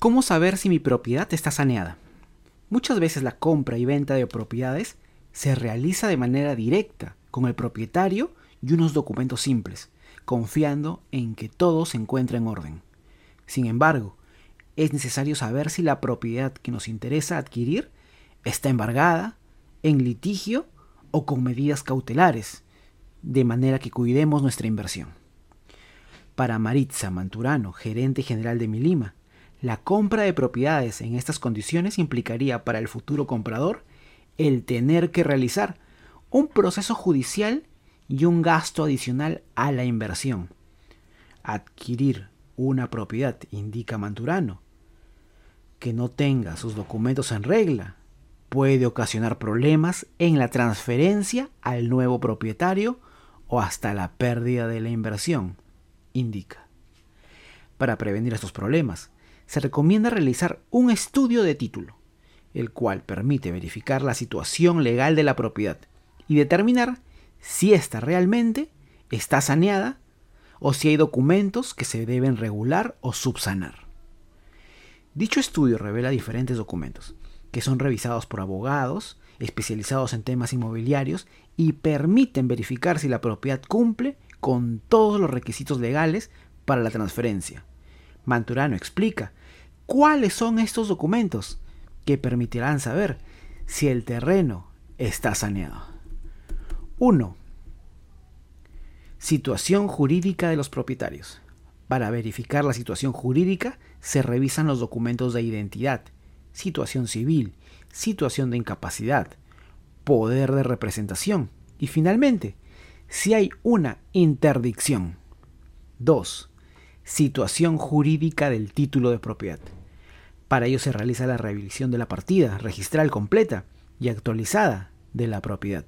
¿Cómo saber si mi propiedad está saneada? Muchas veces la compra y venta de propiedades se realiza de manera directa con el propietario y unos documentos simples, confiando en que todo se encuentra en orden. Sin embargo, es necesario saber si la propiedad que nos interesa adquirir está embargada, en litigio o con medidas cautelares, de manera que cuidemos nuestra inversión. Para Maritza Manturano, gerente general de Milima, la compra de propiedades en estas condiciones implicaría para el futuro comprador el tener que realizar un proceso judicial y un gasto adicional a la inversión. Adquirir una propiedad, indica Manturano, que no tenga sus documentos en regla puede ocasionar problemas en la transferencia al nuevo propietario o hasta la pérdida de la inversión, indica. Para prevenir estos problemas, se recomienda realizar un estudio de título, el cual permite verificar la situación legal de la propiedad y determinar si ésta realmente está saneada o si hay documentos que se deben regular o subsanar. Dicho estudio revela diferentes documentos, que son revisados por abogados especializados en temas inmobiliarios y permiten verificar si la propiedad cumple con todos los requisitos legales para la transferencia. Manturano explica ¿Cuáles son estos documentos que permitirán saber si el terreno está saneado? 1. Situación jurídica de los propietarios. Para verificar la situación jurídica se revisan los documentos de identidad, situación civil, situación de incapacidad, poder de representación y finalmente, si hay una interdicción. 2. Situación jurídica del título de propiedad. Para ello se realiza la revisión de la partida registral completa y actualizada de la propiedad.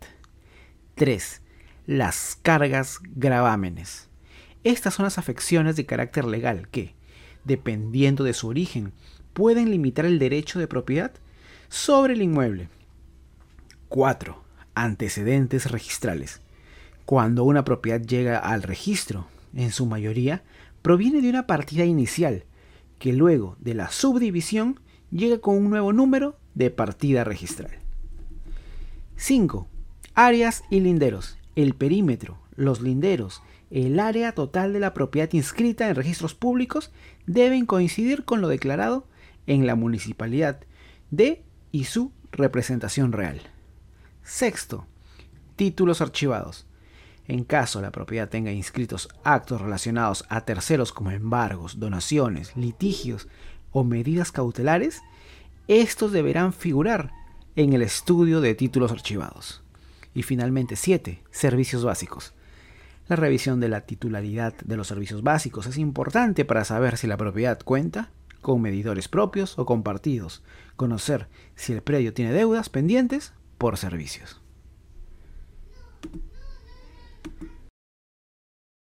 3. Las cargas gravámenes. Estas son las afecciones de carácter legal que, dependiendo de su origen, pueden limitar el derecho de propiedad sobre el inmueble. 4. Antecedentes registrales. Cuando una propiedad llega al registro, en su mayoría, proviene de una partida inicial que luego de la subdivisión llega con un nuevo número de partida registral. 5. Áreas y linderos. El perímetro, los linderos, el área total de la propiedad inscrita en registros públicos deben coincidir con lo declarado en la municipalidad de y su representación real. Sexto, títulos archivados. En caso la propiedad tenga inscritos actos relacionados a terceros como embargos, donaciones, litigios o medidas cautelares, estos deberán figurar en el estudio de títulos archivados. Y finalmente 7. Servicios básicos. La revisión de la titularidad de los servicios básicos es importante para saber si la propiedad cuenta con medidores propios o compartidos, conocer si el predio tiene deudas pendientes por servicios.